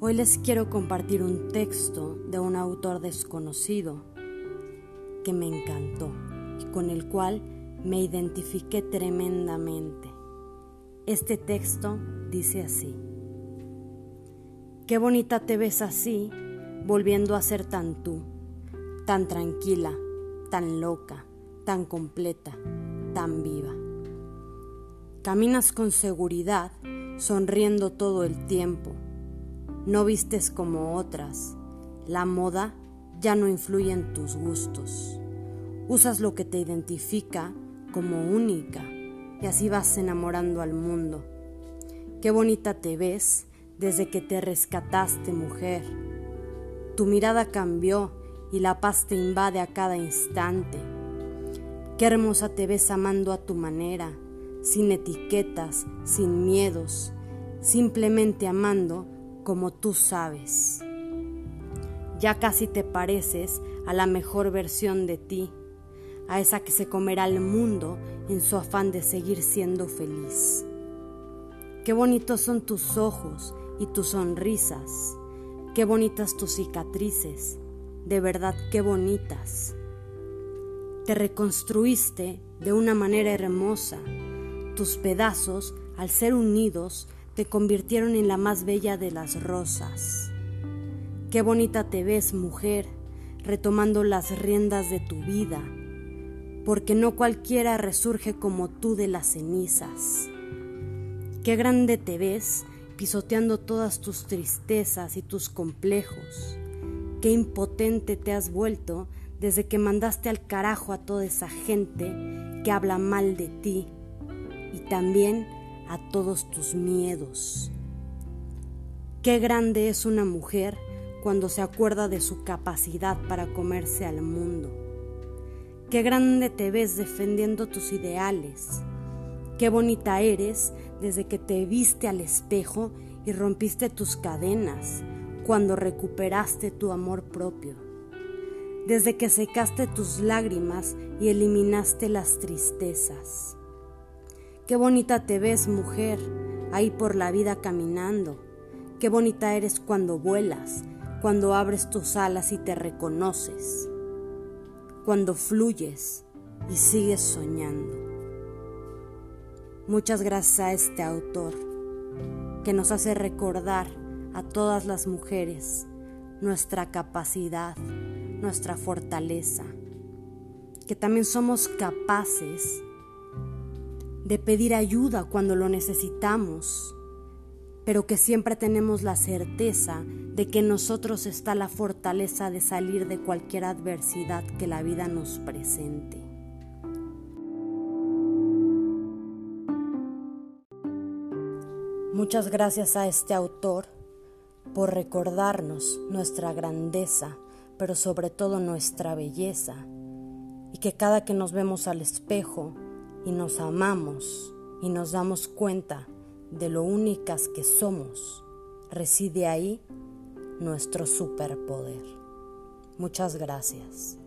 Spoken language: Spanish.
Hoy les quiero compartir un texto de un autor desconocido que me encantó y con el cual me identifiqué tremendamente. Este texto dice así. Qué bonita te ves así, volviendo a ser tan tú, tan tranquila, tan loca, tan completa, tan viva. Caminas con seguridad, sonriendo todo el tiempo no vistes como otras. La moda ya no influye en tus gustos. Usas lo que te identifica como única y así vas enamorando al mundo. Qué bonita te ves desde que te rescataste, mujer. Tu mirada cambió y la paz te invade a cada instante. Qué hermosa te ves amando a tu manera, sin etiquetas, sin miedos, simplemente amando como tú sabes. Ya casi te pareces a la mejor versión de ti, a esa que se comerá el mundo en su afán de seguir siendo feliz. Qué bonitos son tus ojos y tus sonrisas, qué bonitas tus cicatrices, de verdad qué bonitas. Te reconstruiste de una manera hermosa, tus pedazos, al ser unidos, te convirtieron en la más bella de las rosas. Qué bonita te ves, mujer, retomando las riendas de tu vida, porque no cualquiera resurge como tú de las cenizas. Qué grande te ves, pisoteando todas tus tristezas y tus complejos. Qué impotente te has vuelto desde que mandaste al carajo a toda esa gente que habla mal de ti y también a todos tus miedos. Qué grande es una mujer cuando se acuerda de su capacidad para comerse al mundo. Qué grande te ves defendiendo tus ideales. Qué bonita eres desde que te viste al espejo y rompiste tus cadenas cuando recuperaste tu amor propio. Desde que secaste tus lágrimas y eliminaste las tristezas. Qué bonita te ves, mujer, ahí por la vida caminando. Qué bonita eres cuando vuelas, cuando abres tus alas y te reconoces, cuando fluyes y sigues soñando. Muchas gracias a este autor que nos hace recordar a todas las mujeres nuestra capacidad, nuestra fortaleza, que también somos capaces de pedir ayuda cuando lo necesitamos, pero que siempre tenemos la certeza de que en nosotros está la fortaleza de salir de cualquier adversidad que la vida nos presente. Muchas gracias a este autor por recordarnos nuestra grandeza, pero sobre todo nuestra belleza, y que cada que nos vemos al espejo y nos amamos y nos damos cuenta de lo únicas que somos, reside ahí nuestro superpoder. Muchas gracias.